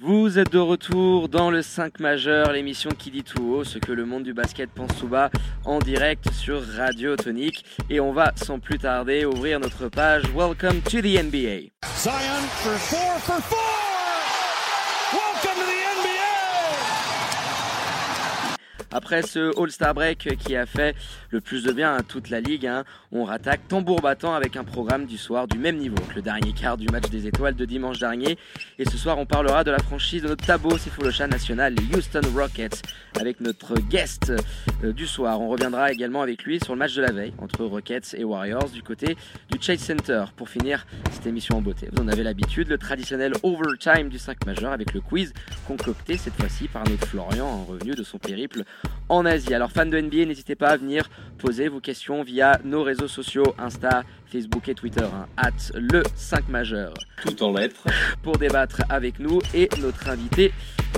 Vous êtes de retour dans le 5 majeur, l'émission qui dit tout haut ce que le monde du basket pense tout bas en direct sur Radio Tonique. Et on va sans plus tarder ouvrir notre page Welcome to the NBA. Welcome to the Après ce All-Star Break qui a fait le plus de bien à toute la ligue, hein, on rattaque tambour battant avec un programme du soir du même niveau que le dernier quart du match des étoiles de dimanche dernier. Et ce soir, on parlera de la franchise de notre tableau chat national, les Houston Rockets, avec notre guest euh, du soir. On reviendra également avec lui sur le match de la veille entre Rockets et Warriors du côté du Chase Center pour finir cette émission en beauté. Vous en avez l'habitude, le traditionnel overtime du 5 majeur avec le quiz concocté cette fois-ci par notre Florian en revenu de son périple en Asie. Alors fans de NBA, n'hésitez pas à venir poser vos questions via nos réseaux sociaux, Insta, Facebook et Twitter, hein, at le 5 majeur. Tout en lettres. Pour débattre avec nous et notre invité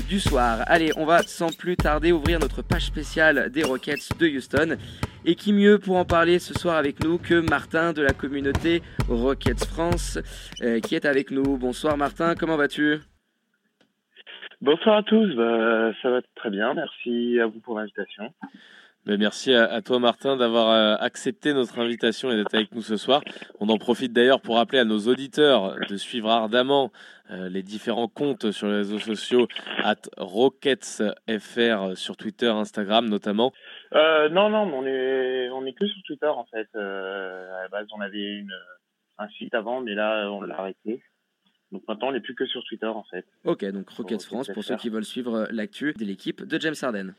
du soir. Allez, on va sans plus tarder ouvrir notre page spéciale des Rockets de Houston. Et qui mieux pour en parler ce soir avec nous que Martin de la communauté Rockets France euh, qui est avec nous. Bonsoir Martin, comment vas-tu? Bonsoir à tous, bah, ça va très bien, merci à vous pour l'invitation. Ben, merci à, toi Martin d'avoir euh, accepté notre invitation et d'être avec nous ce soir. On en profite d'ailleurs pour rappeler à nos auditeurs de suivre ardemment euh, les différents comptes sur les réseaux sociaux at RocketsFR sur Twitter, Instagram notamment. Euh, non, non, on est, on est que sur Twitter en fait. à la base, on avait une, un site avant, mais là, on l'a arrêté. Donc maintenant, on n'est plus que sur Twitter en fait. Ok, donc Rockets France pour ceux qui veulent suivre euh, l'actu de l'équipe de James Harden.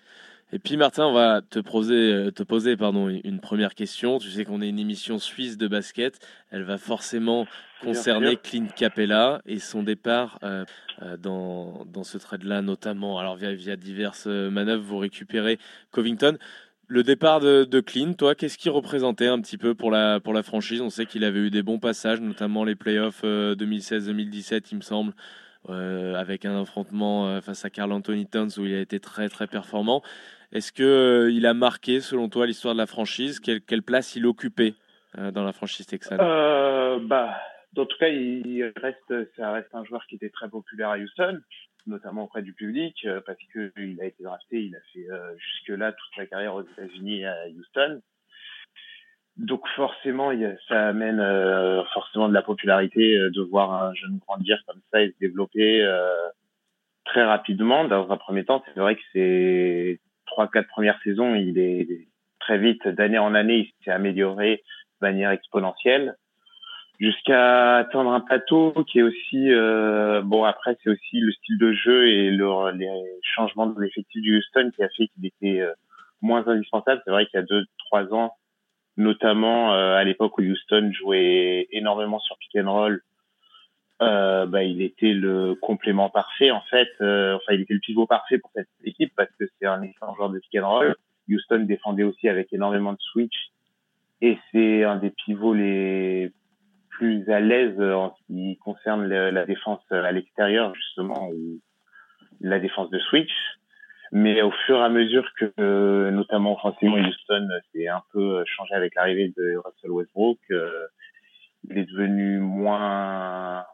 Et puis Martin, on va te poser, euh, te poser pardon, une première question. Tu sais qu'on est une émission suisse de basket. Elle va forcément concerner Clint Capella et son départ euh, dans, dans ce trade-là notamment. Alors via, via diverses manœuvres, vous récupérez Covington. Le départ de, de toi, qu'est-ce qu'il représentait un petit peu pour la, pour la franchise? On sait qu'il avait eu des bons passages, notamment les playoffs 2016-2017, euh, il me semble, euh, avec un affrontement euh, face à Carl Anthony Towns où il a été très très performant. Est-ce que il a marqué, selon toi, l'histoire de la franchise? Quelle, quelle, place il occupait dans la franchise texane? Bah, En tout cas, il reste, ça reste un joueur qui était très populaire à Houston notamment auprès du public, euh, parce que il a été drafté, il a fait euh, jusque-là toute sa carrière aux États-Unis à Houston. Donc forcément, ça amène euh, forcément de la popularité de voir un jeune grandir comme ça et se développer très rapidement. Dans un premier temps, c'est vrai que ces trois, quatre premières saisons, il est très vite, d'année en année, il s'est amélioré de manière exponentielle jusqu'à atteindre un plateau qui est aussi euh, bon après c'est aussi le style de jeu et le, les changements de l'effectif du Houston qui a fait qu'il était euh, moins indispensable. C'est vrai qu'il y a deux trois ans notamment euh, à l'époque où Houston jouait énormément sur pick and roll euh, bah, il était le complément parfait en fait enfin il était le pivot parfait pour cette équipe parce que c'est un excellent joueur de pick and roll. Houston défendait aussi avec énormément de switch et c'est un des pivots les plus à l'aise en ce qui concerne la défense à l'extérieur, justement, ou la défense de switch. Mais au fur et à mesure que, notamment offensivement, Houston s'est un peu changé avec l'arrivée de Russell Westbrook, euh, il est devenu moins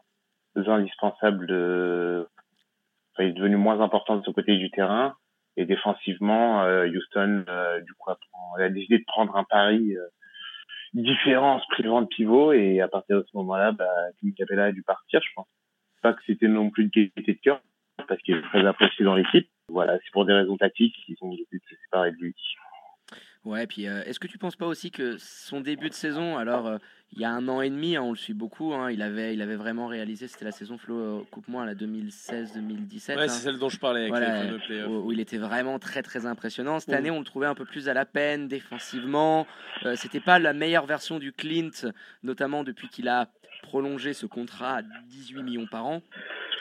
indispensable de, enfin, il est devenu moins important de ce côté du terrain. Et défensivement, euh, Houston, euh, du coup, a décidé de prendre un pari différence privant de pivot et à partir de ce moment-là, bah, Capella a dû partir, je pense. Pas que c'était non plus une qualité de cœur, parce qu'il est très apprécié dans l'équipe. Voilà, c'est pour des raisons tactiques qu'ils ont décidé de se séparer de lui. Ouais, puis euh, est-ce que tu penses pas aussi que son début de saison, alors euh, il y a un an et demi, hein, on le suit beaucoup, hein, il, avait, il avait vraiment réalisé, c'était la saison Flo, euh, coupe-moi, la 2016-2017. Ouais, hein. c'est celle dont je parlais avec les où, où, il était vraiment très très impressionnant. Cette année, on le trouvait un peu plus à la peine défensivement. c'était pas la meilleure version du Clint, notamment depuis qu'il a prolongé ce contrat à 18 millions par an.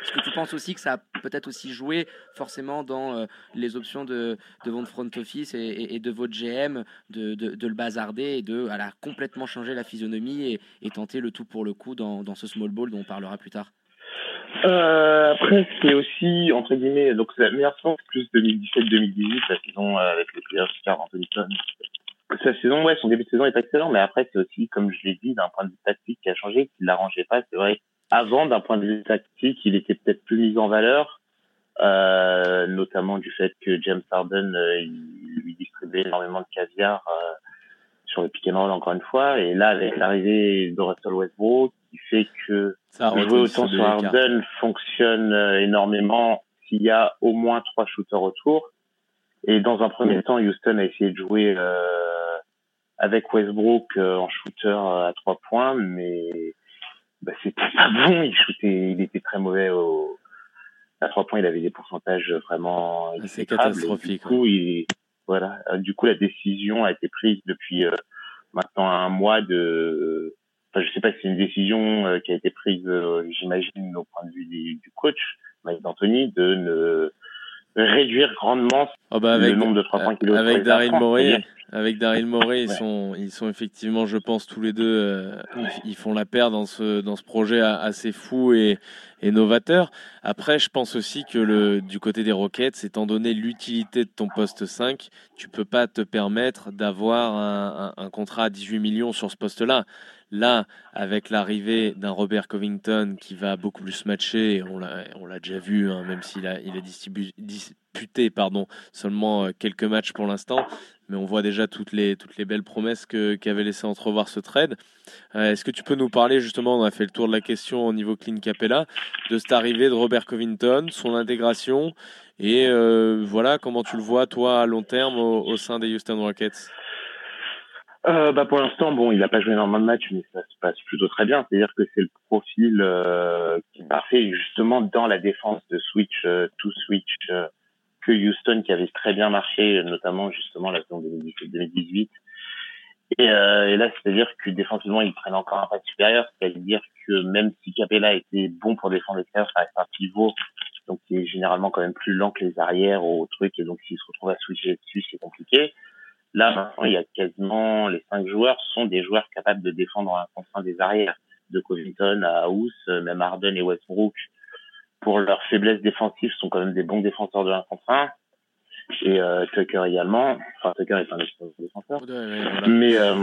Est-ce que tu penses aussi que ça a peut-être aussi joué forcément dans euh, les options de, de votre front office et, de votre GM de, de, le bazarder et de complètement changer la physionomie et, tenter le tout pour le coup dans, ce small ball dont on parlera plus tard? Euh, après, c'est aussi, entre guillemets, donc c'est la meilleure saison, plus 2017-2018, la saison euh, avec les players Car Anthony Sa saison, ouais, son début de saison est excellent, mais après, c'est aussi, comme je l'ai dit, d'un point de vue tactique qui a changé, qui ne l'arrangeait pas. C'est vrai avant, d'un point de vue tactique, il était peut-être plus mis en valeur. notamment du fait que James Harden il lui distribuait énormément de caviar sur le pick and roll encore une fois. Et là, avec l'arrivée de Russell Westbrook, qui fait que jouer autant sur Harden fonctionne énormément s'il y a au moins trois shooters autour. Et dans un premier temps, Houston a essayé de jouer euh, avec Westbrook euh, en shooter à trois points, mais bah, c'était pas bon. Il shootait, il était très mauvais au, à trois points. Il avait des pourcentages vraiment ah, c'est catastrophique. Du coup, il, voilà. Euh, du coup, la décision a été prise depuis euh, maintenant un mois de. Enfin, je sais pas si c'est une décision qui a été prise, j'imagine, au point de vue du, du coach Mike D'Antoni, de ne réduire grandement oh bah avec, le nombre de 3 points qu'il Avec Daryl Morey, avec Daryl Morey, ils sont ils sont effectivement, je pense, tous les deux, euh, ils, font la paire dans ce dans ce projet assez fou et, et novateur. Après, je pense aussi que le du côté des Rockets, étant donné l'utilité de ton poste 5, tu peux pas te permettre d'avoir un, un, un contrat à 18 millions sur ce poste-là. Là, avec l'arrivée d'un Robert Covington qui va beaucoup plus matcher, on l'a déjà vu, hein, même s'il a, disputé seulement euh, quelques matchs pour l'instant, mais on voit déjà toutes les, belles promesses qu'avait laissé entrevoir ce trade. Euh, est-ce que tu peux nous parler justement, on a fait le tour de la question au niveau Clean Capella, de cette arrivée de Robert Covington, son intégration, et euh, voilà comment tu le vois toi à long terme au sein des Houston Rockets? Euh, bah pour l'instant, bon, il n'a pas joué énormément de matchs, mais ça se passe plutôt très bien. C'est-à-dire que c'est le profil euh, qui est parfait justement dans la défense de switch, euh, to switch, euh, que Houston qui avait très bien marché, notamment justement la saison 2018. Et, euh, et là, c'est-à-dire que défensivement, ils prennent encore un pas supérieur. C'est-à-dire que même si Capella était bon pour défendre l'extérieur, ça reste un pivot, donc qui est généralement quand même plus lent que les arrières ou trucs. Et donc, s'il se retrouve à switcher dessus, c'est compliqué. Là, maintenant, il y a quasiment les cinq joueurs sont des joueurs capables de défendre un contre des arrières, de Covington à House, même Harden et Westbrook. Pour leur faiblesse défensive, sont quand même des bons défenseurs de 1 contre 1. Et euh, Tucker également. Enfin, Tucker est un excellent défenseur. Mais euh,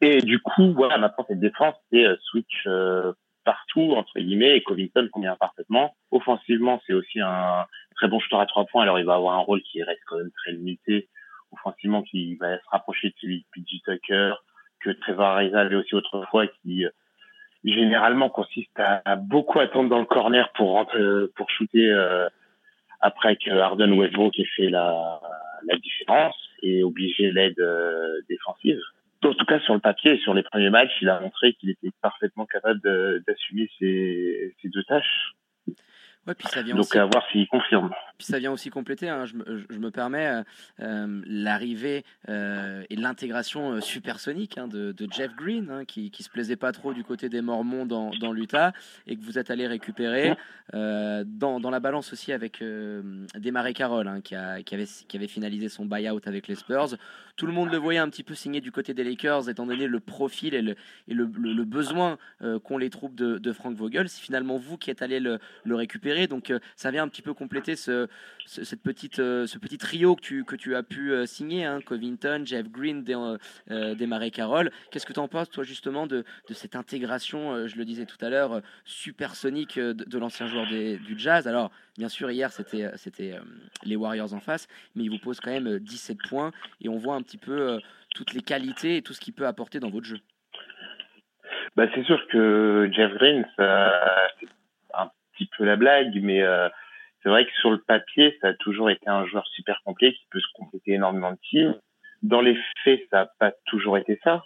et du coup, voilà, maintenant cette défense, c'est euh, switch euh, partout entre guillemets et Covington convient parfaitement. Offensivement, c'est aussi un très bon shooter à trois points. Alors, il va avoir un rôle qui reste quand même très limité offensivement qui va se rapprocher de celui de PG Tucker, que Trevor Ariza avait aussi autrefois, qui euh, généralement consiste à, beaucoup attendre dans le corner pour rentrer, pour shooter euh, après que Harden Westbrook ait fait la, la différence et obliger l'aide euh, défensive. En tout cas, sur le papier, sur les premiers matchs, il a montré qu'il était parfaitement capable d'assumer ses, ses deux tâches. Ouais, puis ça vient Donc aussi... à voir s'il confirme. Puis ça vient aussi compléter, hein, je, me, je, me permets, euh, euh l'arrivée euh, et l'intégration supersonique hein, de, de, Jeff Green, hein, qui, qui se plaisait pas trop du côté des Mormons dans, dans l'Utah, et que vous êtes allé récupérer euh, dans, dans, la balance aussi avec Desmarais Carroll, qui, a, qui, avait, qui avait finalisé son buyout avec les Spurs. Tout le monde le voyait un petit peu signer du côté des Lakers, étant donné le profil et le, et le, le, le besoin qu'ont les troupes de, de Frank Vogel. C'est finalement vous qui êtes allé le, le récupérer, donc ça vient un petit peu compléter ce cette petite, euh, ce petit trio que tu, que tu as pu euh, signer, hein, Covington, Jeff Green, des, euh, Desmarais Carroll. Qu'est-ce que tu en penses, toi, justement, de, de cette intégration, je le disais tout à l'heure, supersonique de, de l'ancien joueur des, du Jazz? Alors, bien sûr, hier, c'était c'était les Warriors en face, mais il vous pose quand même 17 points et on voit un petit peu toutes les qualités et tout ce qu'il peut apporter dans votre jeu. Bah, c'est sûr que Jeff Green, un petit peu la blague, mais c'est vrai que sur le papier, ça a toujours été un joueur super complet qui peut se compléter énormément de teams. Dans les faits, ça n'a pas toujours été ça.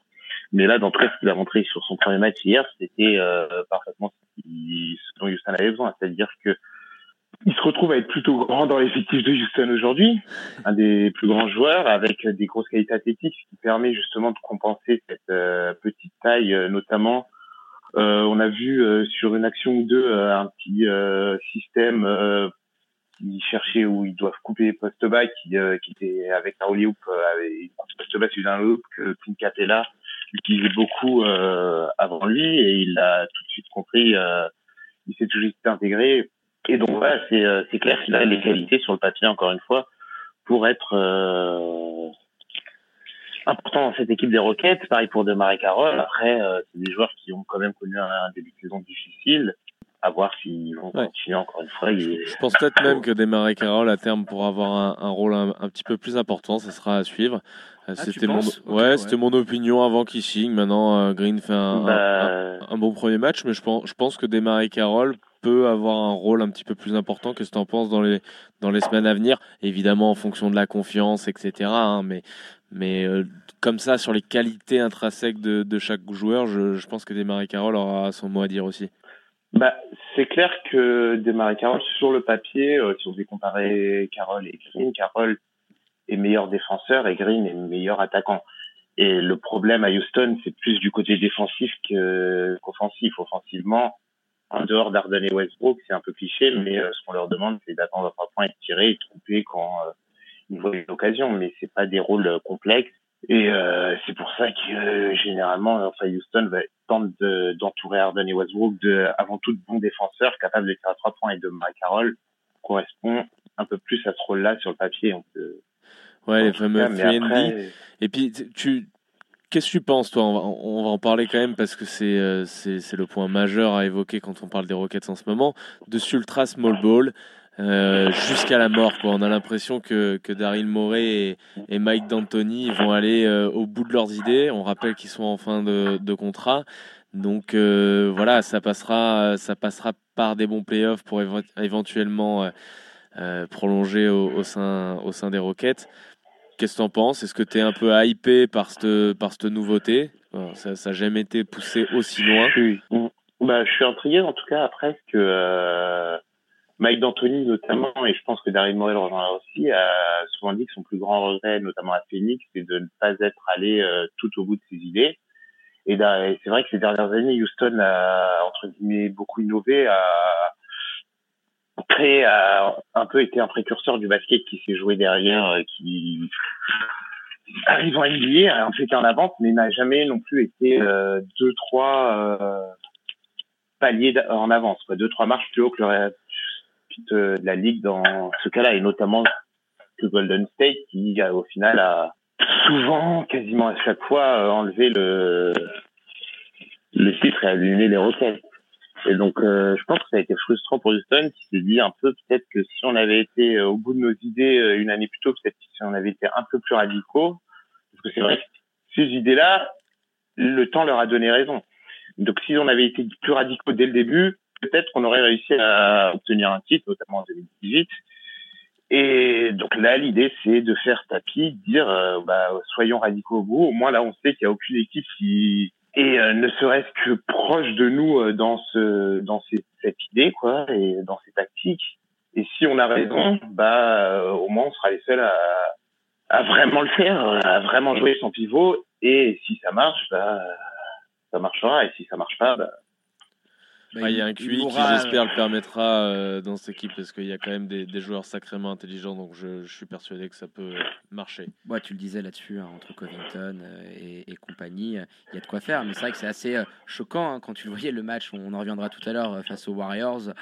Mais là, d'entrée, ce qu'il a montré sur son premier match hier, c'était euh, parfaitement ce dont Houston avait besoin. C'est-à-dire que il se retrouve à être plutôt grand dans l'effectif de Houston aujourd'hui, un des plus grands joueurs avec des grosses qualités athlétiques, ce qui permet justement de compenser cette euh, petite taille, euh, notamment. On a vu sur une action ou deux un petit système ils cherchaient où ils doivent couper post bas qui, euh, qui était avec un hoop euh, avec post bas sur un hoop que Clint Capella utilisait beaucoup euh, avant lui et il a tout de suite compris euh, il s'est tout juste intégré. Et donc voilà c'est euh, c'est clair qu'il a les qualités sur le papier encore une fois pour être important dans cette équipe des Rockets pareil pour Demare Carroll après c'est des joueurs qui ont quand même connu un, un début de saison difficile à voir s'ils vont continuer encore une fois. Je pense peut-être même que Desmarais Carroll à terme pour avoir un, un rôle un, petit peu plus important, ça sera à suivre. Euh, ah, c'était mon, ouais, c'était mon opinion avant qu'il signe. Maintenant, euh, Green fait un, bah... un, bon premier match, mais je pense, je pense que Desmarais Carroll peut avoir un rôle un petit peu plus important. Qu'est-ce que tu en penses dans les, dans les semaines à venir? Évidemment, en fonction de la confiance, etc. Hein, mais mais euh, comme ça, sur les qualités intrinsèques de, chaque joueur, je, pense que Desmarais Carroll aura son mot à dire aussi. Bah, c'est clair que Desmarais Carroll, sur le papier, euh, si on devait comparer Carroll et Green, Carroll est meilleur défenseur et Green est meilleur attaquant. Et le problème à Houston, c'est plus du côté défensif qu'offensif. Offensivement, en dehors d'Arden et Westbrook, c'est un peu cliché, mais euh, ce qu'on leur demande, c'est d'attendre trois points et de tirer et de tromper quand euh, ils voient une occasion. Mais c'est pas des rôles complexes. Et euh, c'est pour ça que euh, généralement, enfin Houston va tente d'entourer Harden et Westbrook de avant tout de bons défenseurs capables de faire à trois points et de Mike Carroll correspond un peu plus à ce rôle-là sur le papier. On peut, ouais, les fameux après... Et puis tu Qu'est-ce que tu penses, toi? On va, en parler quand même parce que euh, c'est c'est le point majeur à évoquer quand on parle des Rockets en ce moment. De Sultra Small Ball, euh, jusqu'à la mort. Quoi. On a l'impression que, que Daryl Morey et, Mike D'Antoni vont aller euh, au bout de leurs idées. On rappelle qu'ils sont en fin de, contrat. Donc euh, voilà, ça passera, ça passera par des bons playoffs pour éventuellement prolonger au, sein, au sein des Rockets. Qu'est-ce que tu en penses? Est-ce que tu es un peu hypé par cette, par cette nouveauté? Ça n'a jamais été poussé aussi loin. Je suis, bah, je suis intrigué en tout cas après que Mike D'Antoni notamment, et je pense que Daryl Morel rejoindra aussi, a souvent dit que son plus grand regret, notamment à Phoenix, c'est de ne pas être allé euh, tout au bout de ses idées. Et, c'est vrai que ces dernières années, Houston a entre guillemets beaucoup innové, créé, a un peu été un précurseur du basket qui s'est joué derrière, euh, qui arrive en NBA, a fait en avance, mais n'a jamais non plus été euh, deux trois paliers en avance, quoi, deux trois marches plus haut que le de la ligue dans ce cas-là, et notamment le Golden State qui, euh, au final, a souvent, quasiment à chaque fois, euh, enlevé le, le titre et allumé les roquettes. Et donc, euh, je pense que ça a été frustrant pour Houston qui s'est dit un peu peut-être que si on avait été au bout de nos idées une année plus tôt, peut-être si on avait été un peu plus radicaux, parce que c'est vrai que ces idées-là, le temps leur a donné raison. Donc, si on avait été plus radicaux dès le début, peut-être qu'on aurait réussi à obtenir un titre, notamment en 2018. Et donc là, l'idée, c'est de faire tapis, de dire, euh, bah, soyons radicaux au bout. Au moins, là, on sait qu'il n'y a aucune équipe qui est euh, ne serait-ce que proche de nous euh, dans ce, dans cette idée, quoi, et dans ces tactiques. Et si on a raison, bah, au moins, on sera les seuls à, à vraiment le faire, à vraiment jouer sans pivot. Et si ça marche, bah, ça marchera. Et si ça marche pas, bah, bah, il y a un QI qui, j'espère, le permettra euh, dans cette équipe parce qu'il y a quand même des, des, joueurs sacrément intelligents, donc je, je, suis persuadé que ça peut marcher. Ouais, tu le disais là-dessus, hein, entre Covington euh, et, et, compagnie, il y a de quoi faire, mais c'est vrai que c'est assez euh, choquant hein, quand tu le voyais le match, on en reviendra tout à l'heure face aux Warriors.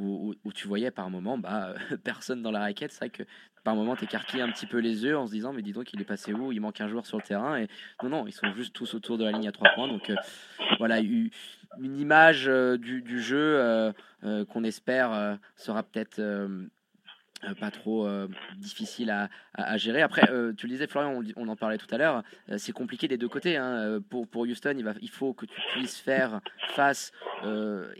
Où, tu voyais par moment bah, personne dans la raquette. C'est vrai que par moment, t'écarquilles un petit peu les yeux en se disant, mais dis donc, il est passé où? Il manque un joueur sur le terrain. Et non, non, ils sont juste tous autour de la ligne à trois points. Donc voilà, une image euh, du, jeu euh, euh, qu'on espère sera peut-être pas trop difficile à, à, gérer. Après, tu le disais, Florian, on, en parlait tout à l'heure, c'est compliqué des deux côtés. Hein. Pour, pour Houston, il, va, il faut que tu puisses faire face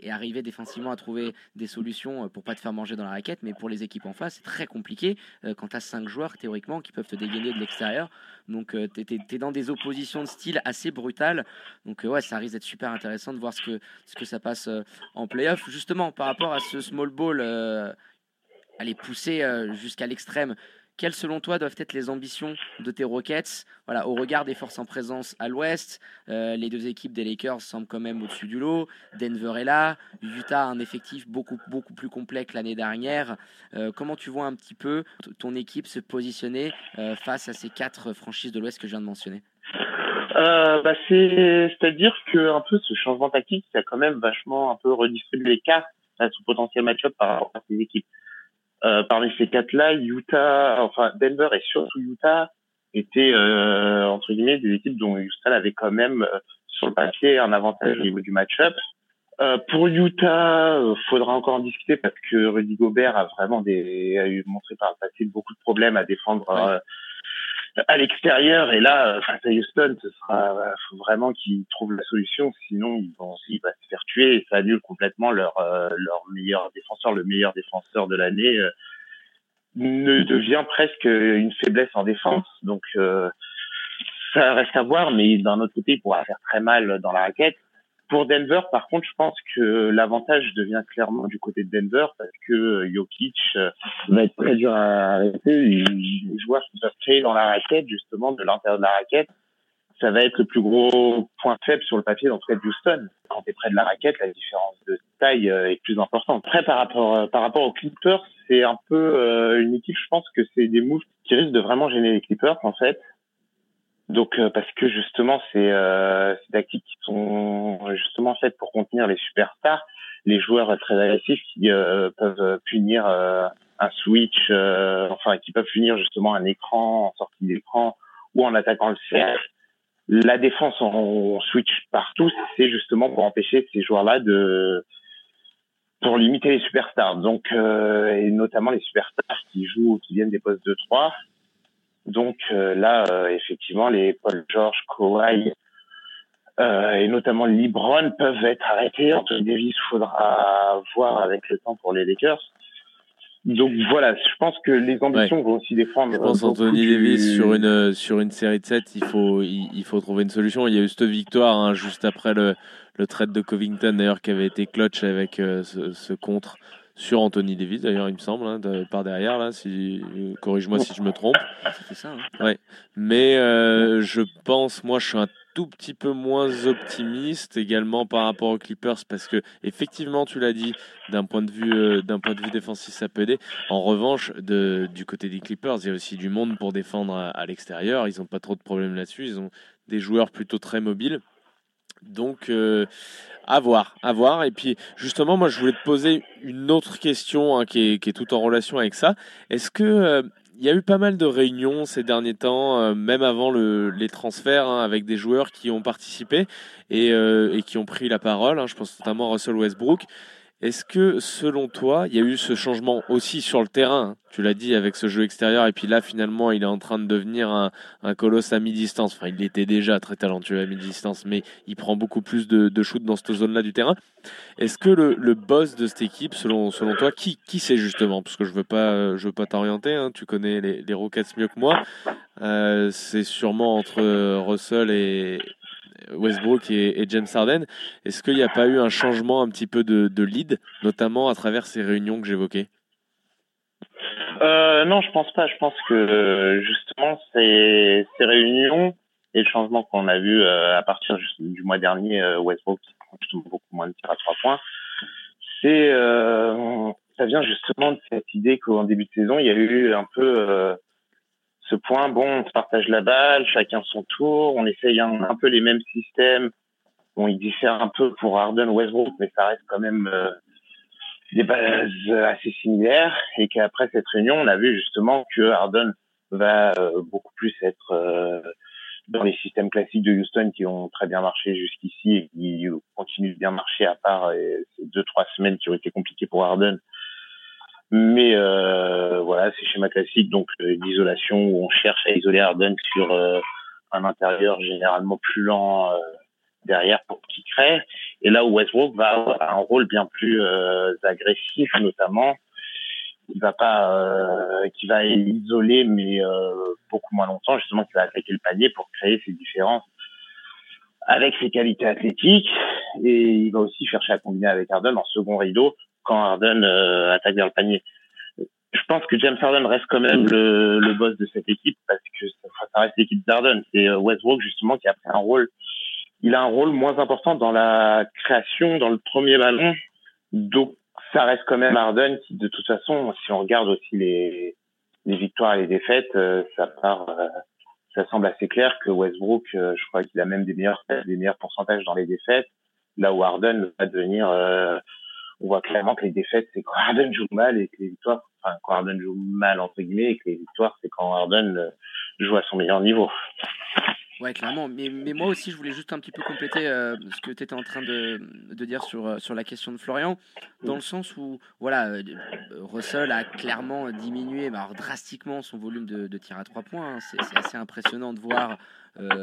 et arriver défensivement à trouver des solutions pour pas te faire manger dans la raquette. Mais pour les équipes en face, c'est très compliqué quand tu as cinq joueurs théoriquement qui peuvent te dégainer de l'extérieur. Donc, euh, tu es, dans des oppositions de style assez brutales. Donc, euh, ouais, ça risque d'être super intéressant de voir ce que, ce que ça passe euh, en playoff. Justement, par rapport à ce small ball, aller pousser jusqu'à l'extrême. Quelles, selon toi, doivent être les ambitions de tes Rockets? Voilà, Au regard des forces en présence à l'ouest, euh, les deux équipes des Lakers semblent quand même au-dessus du lot. Denver est là. Utah a un effectif beaucoup, beaucoup plus complet que l'année dernière. Euh, comment tu vois un petit peu ton équipe se positionner euh, face à ces quatre franchises de l'ouest que je viens de mentionner? Bah C'est-à-dire que un peu ce changement tactique, ça a quand même vachement un peu redistribué les cartes à ce potentiel match-up par rapport à ces équipes. Euh, parmi ces quatre-là, Utah, enfin Denver et surtout Utah étaient euh, entre guillemets des équipes dont Houston avait quand même euh, sur le papier un avantage au niveau du match-up. Euh, pour Utah, euh, faudra encore en discuter parce que Rudy Gobert a vraiment des, a eu montré par le passé beaucoup de problèmes à défendre euh, à l'extérieur. Et là, face à Houston, ce sera faut vraiment qu'ils trouvent la solution. Sinon, ils vont, il va se faire et ça annule complètement leur leur meilleur défenseur, le meilleur défenseur de l'année, ne devient presque une faiblesse en défense. Donc ça reste à voir, mais d'un autre côté, il pourra faire très mal dans la raquette. Pour Denver, par contre, je pense que l'avantage devient clairement du côté de Denver parce que Jokic euh, va être très dur à arrêter. Les joueurs peuvent créer dans la raquette, justement, de l'intérieur de la raquette, ça va être le plus gros point faible sur le papier dans tout cas de Houston. Quand tu es près de la raquette, la différence de taille euh, est plus importante. Après, par rapport, euh, par rapport aux Clippers, c'est un peu une équipe, je pense que c'est des moves qui risquent de vraiment gêner les Clippers, en fait. Donc euh, parce que justement c'est euh, tactiques qui sont justement faites pour contenir les superstars, les joueurs très agressifs qui euh, peuvent punir euh, un switch, enfin qui peuvent punir justement un écran en sortie d'écran ou en attaquant le cercle. La défense en switch partout, c'est justement pour empêcher ces joueurs-là de pour limiter les superstars. Donc et notamment les superstars qui jouent qui viennent des postes de 3 donc euh, là, euh, effectivement, les Paul George, Kawhi euh, et notamment LeBron peuvent être arrêtés. Anthony Davis, faudra voir avec le temps pour les Lakers. Donc voilà, je pense que les ambitions vont aussi défendre. Je pense Anthony Davis sur une sur une série de 7, il faut il, faut trouver une solution. Il y a eu cette victoire hein, juste après le le trade de Covington d'ailleurs qui avait été clutch avec ce, ce contre sur Anthony Davis d'ailleurs il me semble hein, par derrière là si corrige-moi si je me trompe c'est ça hein. ouais mais euh, je pense moi je suis un tout petit peu moins optimiste également par rapport aux Clippers parce que effectivement tu l'as dit d'un point de vue euh, d'un point de vue défensif ça peut aider en revanche de, du côté des Clippers il y a aussi du monde pour défendre à, l'extérieur ils n'ont pas trop de problèmes là-dessus ils ont des joueurs plutôt très mobiles donc, euh, à voir, à voir. Et puis, justement, moi, je voulais te poser une autre question hein, qui, est, qui, est, tout en relation avec ça. Est-ce que euh, il y a eu pas mal de réunions ces derniers temps, euh, même avant le, les transferts, hein, avec des joueurs qui ont participé et, et qui ont pris la parole. Hein, je pense notamment à Russell Westbrook. Est-ce que, selon toi, il y a eu ce changement aussi sur le terrain Tu l'as dit avec ce jeu extérieur, et puis là, finalement, il est en train de devenir un, un colosse à mi-distance. Enfin, il était déjà très talentueux à mi-distance, mais il prend beaucoup plus de, de shoot dans cette zone-là du terrain. Est-ce que le, boss de cette équipe, selon, selon toi, qui, qui c'est justement? Parce que je veux pas, pas t'orienter. Hein, tu connais les, les Rockets mieux que moi. Euh, c'est sûrement entre Russell et, Westbrook et, James Harden. Est-ce qu'il n'y a pas eu un changement un petit peu de, lead, notamment à travers ces réunions que j'évoquais? Euh, Non, je pense pas. Je pense que justement ces, ces réunions et le changement qu'on a vu euh, à partir du mois dernier, euh, Westbrook qui prend beaucoup moins de tirs à trois points, ça vient justement de cette idée qu'en début de saison, il y a eu un peu ce point, bon, on se partage la balle, chacun son tour, on essaye un, peu les mêmes systèmes. Bon, ils diffèrent un peu pour Harden, Westbrook, mais ça reste quand même euh, des bases assez similaires. Et qu'après cette réunion, on a vu justement que Harden va euh, beaucoup plus être euh, dans les systèmes classiques de Houston qui ont très bien marché jusqu'ici et qui continuent de bien marcher à part ces deux trois semaines qui ont été compliquées pour Harden mais euh, voilà, c'est schéma classique donc euh, d'isolation où on cherche à isoler Harden sur euh, un intérieur généralement plus lent euh, derrière pour qu'il crée. Et là où Westbrook va avoir un rôle bien plus agressif notamment, il va pas, qui va isoler mais beaucoup moins longtemps justement, qui va attaquer le panier pour créer ces différences avec ses qualités athlétiques et il va aussi chercher à combiner avec Harden en second rideau quand Harden euh, attaque vers le panier. Je pense que James Harden reste quand même le, boss de cette équipe parce que ça, reste l'équipe d'Harden. C'est euh, Westbrook justement qui a pris un rôle. Il a un rôle moins important dans la création, dans le premier ballon. Donc ça reste quand même Harden qui, de toute façon, si on regarde aussi les, victoires et les défaites, euh, ça part, ça semble assez clair que Westbrook, je crois qu'il a même des meilleurs, des meilleurs pourcentages dans les défaites, là où Harden va devenir on voit clairement que les défaites, c'est quand Harden joue mal et que les victoires, enfin, quand Harden joue mal, entre guillemets, et que les victoires, c'est quand Harden euh, joue à son meilleur niveau. Ouais, clairement. Mais, moi aussi, je voulais juste un petit peu compléter euh, ce que tu étais en train de, dire sur, euh, sur la question de Florian, dans le sens où, voilà, euh, Russell a clairement diminué alors, drastiquement son volume de, tir à trois points. Hein. C'est assez impressionnant de voir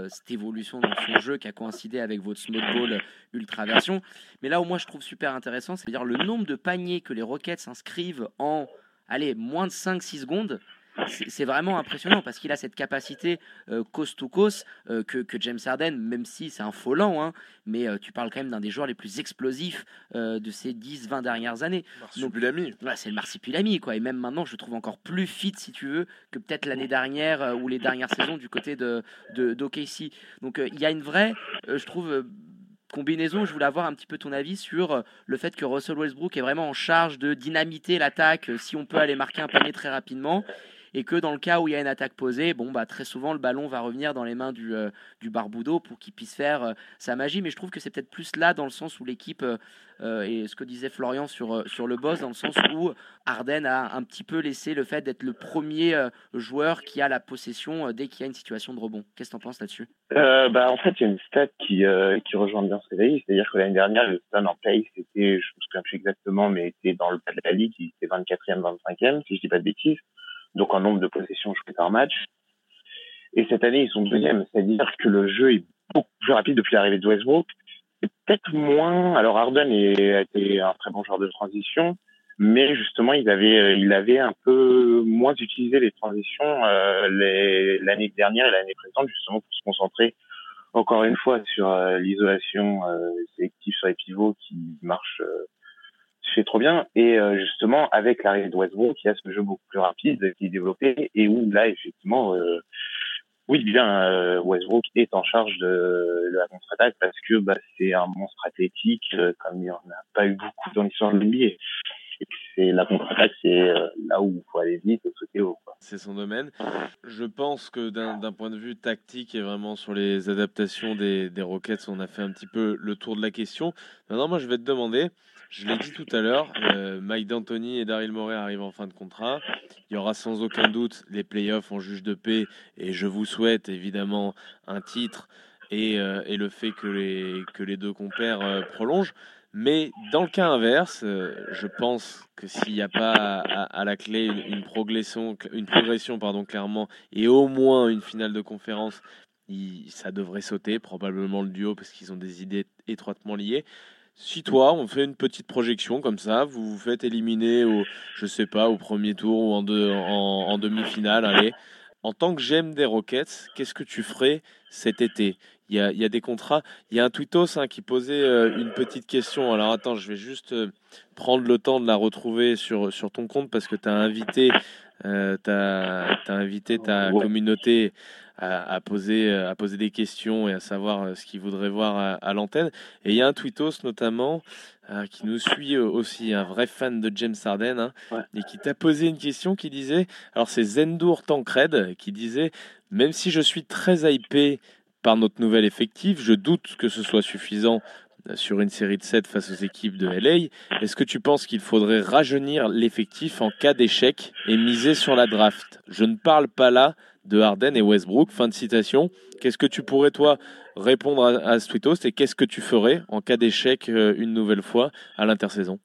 cette évolution dans son jeu qui a coïncidé avec votre small ball ultra version. Mais là où moi je trouve super intéressant, c'est-à-dire le nombre de paniers que les Rockets s'inscrivent en allez, moins de 5-6 secondes c'est vraiment impressionnant parce qu'il a cette capacité euh, coast to coast euh, que, James Harden, même si c'est un faux lent, hein, mais euh, tu parles quand même d'un des joueurs les plus explosifs de ces 10-20 dernières années. Marsupilami. c'est le Marsipulami, quoi. Et même maintenant, je le trouve encore plus fit, si tu veux, que peut-être l'année dernière ou les dernières saisons du côté de d'OKC. Donc il y a une vraie, je trouve combinaison, je voulais avoir un petit peu ton avis sur le fait que Russell Westbrook est vraiment en charge de dynamiter l'attaque si on peut aller marquer un panier très rapidement et que dans le cas où il y a une attaque posée, bon bah très souvent le ballon va revenir dans les mains du, euh, du Barbudo pour qu'il puisse faire euh, sa magie. Mais je trouve que c'est peut-être plus là dans le sens où l'équipe euh, et ce que disait Florian sur sur le boss, dans le sens où Arden a un petit peu laissé le fait d'être le premier joueur qui a la possession dès qu'il y a une situation de rebond. Qu'est-ce que tu en penses là-dessus? Bah, En fait, il y a une stat qui, qui rejoint bien ce dit, c'est-à-dire que l'année dernière, le stade en pace, c'était, je me souviens plus exactement, mais était dans le bas de la ligue, il était 24e, 25e, si je dis pas de bêtises donc en nombre de possessions jouées par match. Et cette année, ils sont deuxième, c'est-à-dire que le jeu est beaucoup plus rapide depuis l'arrivée de Westbrook. Et peut-être moins. Alors Harden a été un très bon joueur de transition, mais justement, il avait, il avait un peu moins utilisé les transitions euh, l'année dernière et l'année précédente, justement pour se concentrer encore une fois sur euh, l'isolation euh, sélective sur les pivots qui marche euh, fait trop bien. Et euh, justement, avec l'arrivée de Westbrook, il y a ce jeu beaucoup plus rapide qui est développé et où là, effectivement, euh, oui, bien, euh, Westbrook est en charge de, la contre-attaque parce que bah, c'est un monstre athlétique, comme il n'y en a pas eu beaucoup dans l'histoire de l'NBA. C'est la contre-attaque, c'est là où il faut aller vite et sauter haut. C'est son domaine. Je pense que d'un point de vue tactique et vraiment sur les adaptations des, des Rockets, on a fait un petit peu le tour de la question. Maintenant, moi, je vais te demander, je l'ai dit tout à l'heure, euh, Mike D'Antoni et Daryl Morey arrivent en fin de contrat. Il y aura sans aucun doute les playoffs en juge de paix et je vous souhaite évidemment un titre et, euh, le fait que les, deux compères euh, prolongent. Mais dans le cas inverse, je pense que s'il n'y a pas à, la clé une, progression, une progression pardon, clairement, et au moins une finale de conférence, ça devrait sauter, probablement le duo, parce qu'ils ont des idées étroitement liées. Si toi, on fait une petite projection comme ça, vous vous faites éliminer au, je sais pas, au premier tour ou en, en, demi-finale, allez. En tant que j'aime des Rockets, qu'est-ce que tu ferais cet été? Il y, a, il y a, des contrats. Il y a un tweetos hein, qui posait euh, une petite question. Alors attends, je vais juste euh, prendre le temps de la retrouver sur, sur ton compte parce que tu as invité, euh, as, invité ta communauté à, poser, à poser des questions et à savoir euh, ce qu'ils voudraient voir à, l'antenne. Et il y a un tweetos notamment euh, qui nous suit aussi, un vrai fan de James Harden, hein, et qui t'a posé une question qui disait, alors c'est Zendour Tancred qui disait, même si je suis très hypé par notre nouvel effectif, je doute que ce soit suffisant euh, sur une série de 7 face aux équipes de LA. Est-ce que tu penses qu'il faudrait rajeunir l'effectif en cas d'échec et miser sur la draft? Je ne parle pas là de Harden et Westbrook. Fin de citation. Qu'est-ce que tu pourrais, toi, répondre à, ce tweetos et qu'est-ce que tu ferais en cas d'échec euh, une nouvelle fois à l'intersaison?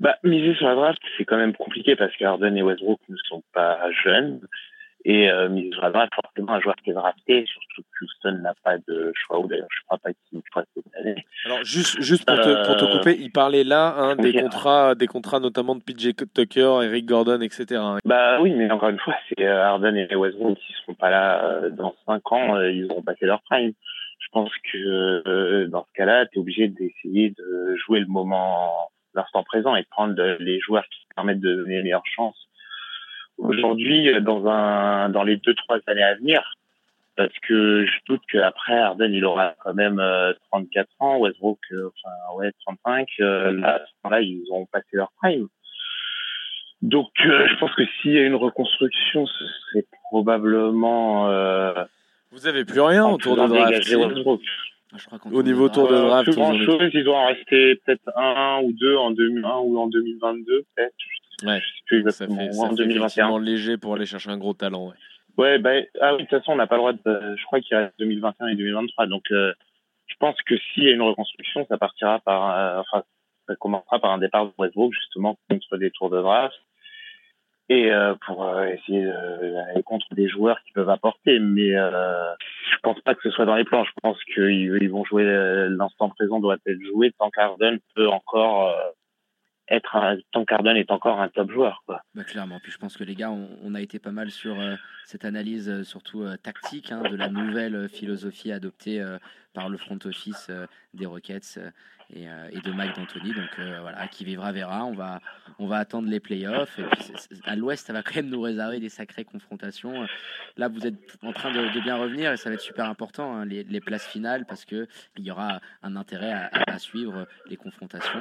Bah, miser sur la draft, c'est quand même compliqué parce que Harden et Westbrook ne sont pas jeunes. Et euh, draft, forcément, un joueur qui est drafté, surtout que Houston n'a pas de choix, ou d'ailleurs, je ne crois pas qu'il choix cette année. Alors, juste, juste pour, te, pour te euh, couper, il parlait là hein, des, contrats, des contrats notamment de PJ Tucker, Eric Gordon, etc. Bah oui, mais encore une fois, c'est euh, Harden et Westbrook qui ne seront pas là euh, dans 5 ans, ils auront passé leur prime. Je pense que dans ce cas-là, tu es obligé d'essayer de jouer le moment, l'instant présent et de prendre les joueurs qui permettent de donner les meilleures chances aujourd'hui euh, dans un dans les deux trois années à venir parce que je doute qu'après Arden il aura quand même 34 euh, ans Westbrook euh, enfin ouais 35 là là ils ont passé leur prime donc je pense que s'il y a une reconstruction ce serait probablement vous avez plus rien autour de draft ah, au niveau tour de draft, grand chose, ils doivent en rester peut-être un ou deux en 2001 ou en 2022, peut-être. Ouais. Je sais plus exactement. Ça fait, ça en 2021. léger pour aller chercher un gros talent. Ouais. Ouais, bah, ah de toute façon, on n'a pas le droit de. Je crois qu'il reste 2021 et 2023. Donc, euh, je pense que s'il y a une reconstruction, ça partira par. Euh, enfin, ça commencera par un départ de Westbrook, justement, contre des tours de draft. Et euh, pour essayer d'aller contre des joueurs qui peuvent apporter. Mais je pense pas que ce soit dans les plans. Je pense qu'ils vont jouer. L'instant présent doit être joué tant qu'Arden peut encore être un, Tom Cardone est encore un top joueur. Bah, clairement. Puis je pense que les gars, on, a été pas mal sur euh, cette analyse, euh, surtout euh, tactique, hein, de la nouvelle philosophie adoptée par le front office des Rockets et, de Mike D'Antoni. Donc voilà, qui vivra verra. On va, on va attendre les playoffs. Et à l'Ouest, ça va quand même nous réserver des sacrées confrontations. Là, vous êtes en train de, bien revenir et ça va être super important, hein, les, places finales, parce qu'il y aura un intérêt à, suivre les confrontations,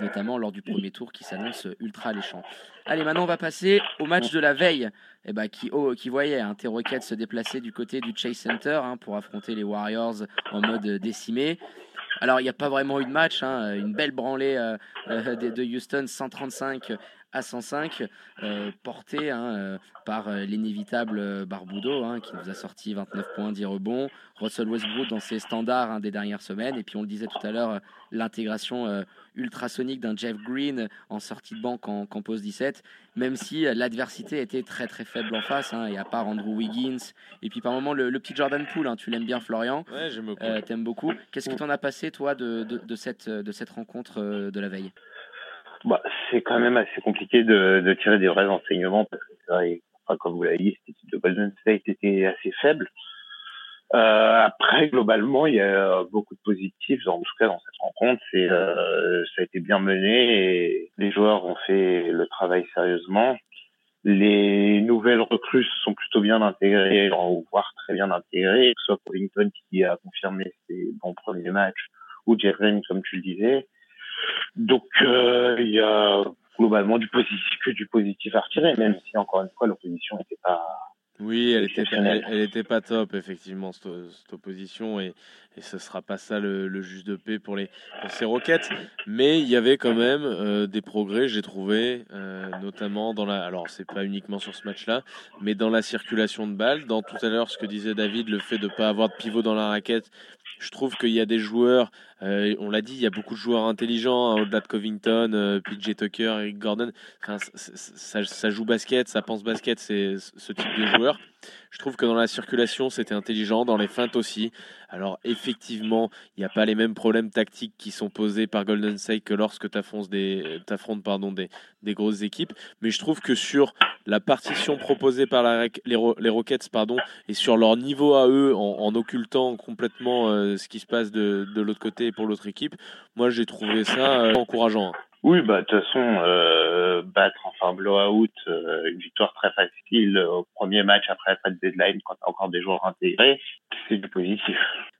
notamment lors du premier tour qui s'annonce ultra alléchant. Allez, maintenant on va passer au match de la veille, eh ben, qui, oh, qui voyait un hein, Rockets se déplacer du côté du Chase Center hein, pour affronter les Warriors en mode décimé. Alors, il n'y a pas vraiment eu de match, hein, une belle branlée euh, euh, de Houston 135 à 105, euh, porté hein, euh, par euh, l'inévitable Barbudo, hein, qui nous a sorti 29 points, 10 rebonds. Russell Westbrook dans ses standards hein, des dernières semaines. Et puis on le disait tout à l'heure, l'intégration ultrasonique d'un Jeff Green en sortie de banque en, en pause 17, même si l'adversité était très très faible en face. et à part Andrew Wiggins, et puis par moment le, petit Jordan Poole, tu l'aimes bien Florian Ouais, j'aime beaucoup. T'aimes beaucoup. Qu'est-ce que t'en as passé toi de, de, cette, de cette rencontre de la veille? Bah, c'est quand même assez compliqué de, de, tirer des vrais enseignements parce que comme vous l'avez dit, cette équipe de Golden State était assez faible. Euh, après, globalement, il y a beaucoup de positifs, en tout cas dans cette rencontre. Euh, ça a été bien mené et les joueurs ont fait le travail sérieusement. Les nouvelles recrues sont plutôt bien intégrées, voire très bien intégrées, que ce soit Covington qui a confirmé ses bons premiers matchs ou Jalen, comme tu le disais. Donc euh, il y a globalement du positif que du positif à retirer, même si encore une fois l'opposition n'était pas oui, elle était, elle, était pas top, effectivement, cette, opposition, et, et ce sera pas ça le, le juge de paix pour, les, pour ces roquettes. Mais il y avait quand même euh, des progrès, j'ai trouvé, euh, notamment dans la. Alors, c'est pas uniquement sur ce match-là, mais dans la circulation de balles. Dans tout à l'heure, ce que disait David, le fait de ne pas avoir de pivot dans la raquette, je trouve qu'il y a des joueurs, euh, on l'a dit, il y a beaucoup de joueurs intelligents, hein, au-delà de Covington, euh, PJ Tucker, Eric Gordon. Enfin, ça, ça, joue basket, ça pense basket, c'est ce type de joueur. Je trouve que dans la circulation, c'était intelligent, dans les feintes aussi. Alors effectivement, il n'y a pas les mêmes problèmes tactiques qui sont posés par Golden State que lorsque tu affrontes, des, pardon, des, grosses équipes. Mais je trouve que sur la partition proposée par les, Rockets pardon, et sur leur niveau à eux, en, occultant complètement euh, ce qui se passe de l'autre côté pour l'autre équipe, moi j'ai trouvé ça euh, encourageant. Oui, bah de toute façon, euh, battre enfin blowout, euh, une victoire très facile au premier match après la trade deadline quand t'as encore des joueurs intégrés, c'est du positif.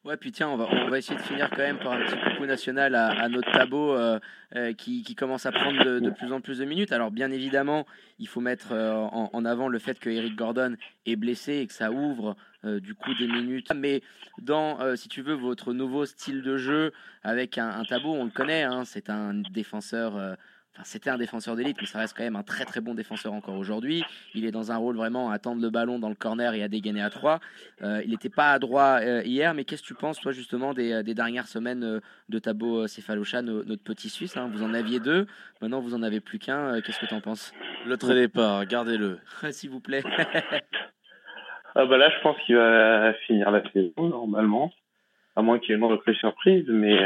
Ouais, puis tiens, on va, on va essayer de finir quand même par un petit coucou national à, à notre tableau euh, euh, qui, qui, commence à prendre de, de, plus en plus de minutes. Alors bien évidemment, il faut mettre euh, en, en, avant le fait que Eric Gordon est blessé et que ça ouvre du coup des minutes. Mais dans, si tu veux, votre nouveau style de jeu avec un, un tableau, on le connaît, hein, c'est un défenseur c'était un défenseur d'élite, mais ça reste quand même un très très bon défenseur encore aujourd'hui. Il est dans un rôle vraiment à tendre le ballon dans le corner et à dégainer à 3. Euh, il n'était pas à droit euh, hier, mais qu'est-ce que tu penses, toi, justement, des, euh, dernières semaines de Tabo Céphalocha, notre petit Suisse hein? Vous en aviez deux, maintenant vous en avez plus qu'un. qu'est-ce que tu en penses? Le trait départ, gardez-le. S'il vous plaît. ah bah là, je pense qu'il va finir la saison, normalement. À moins qu'il y ait une recrue surprise, mais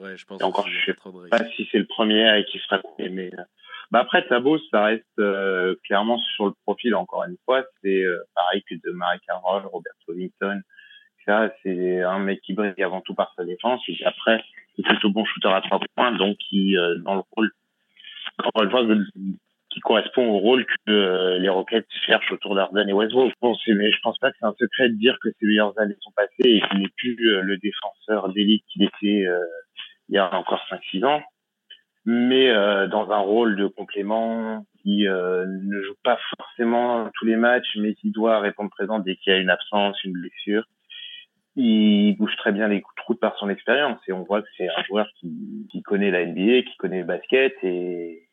Ouais, je pense. encore, je sais pas si c'est le premier et qui sera mais euh, bah après Tabo, ça reste euh, clairement sur le profil. Encore une fois, c'est euh, pareil que de Mary Carroll, Robert Covington. Ça, c'est un mec qui brille avant tout par sa défense et après, il est plutôt bon shooter à trois points, donc qui dans le rôle, encore une fois, qui correspond au rôle que les Rockets cherchent autour d'Arden et Westbrook. Bon, mais je pense pas que c'est un secret de dire que ses meilleures années sont passées et qu'il n'est plus le défenseur d'élite qu'il était il y a encore 5-6 ans, mais euh, dans un rôle de complément qui euh, ne joue pas forcément tous les matchs, mais qui doit répondre présent dès qu'il y a une absence, une blessure. Il bouge très bien les trous par son expérience et on voit que c'est un joueur qui, qui connaît la NBA, qui connaît le basket et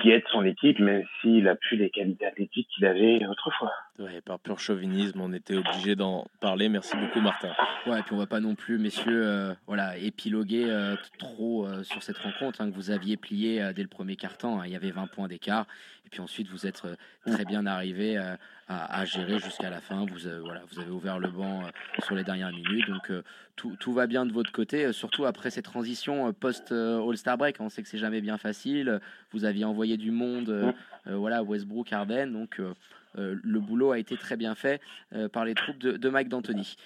qui aide son équipe, même s'il a plus les qualités athlétiques qu'il avait autrefois. Ouais, par pur chauvinisme, on était obligé d'en parler. Merci beaucoup, Martin. Ouais, et puis on va pas non plus, messieurs, euh, voilà, épiloguer euh, trop euh, sur cette rencontre hein, que vous aviez pliée dès le premier quart-temps. Hein. il y avait 20 points d'écart, et puis ensuite vous êtes très bien arrivé à, à, gérer jusqu'à la fin. Vous, voilà, vous avez ouvert le banc sur les dernières minutes, donc tout, tout, va bien de votre côté, surtout après cette transition post All-Star Break. On sait que c'est jamais bien facile. Vous aviez envoyé du monde, voilà, Westbrook, Arden, donc. le boulot a été très bien fait par les troupes de, de Mike D'Antoni.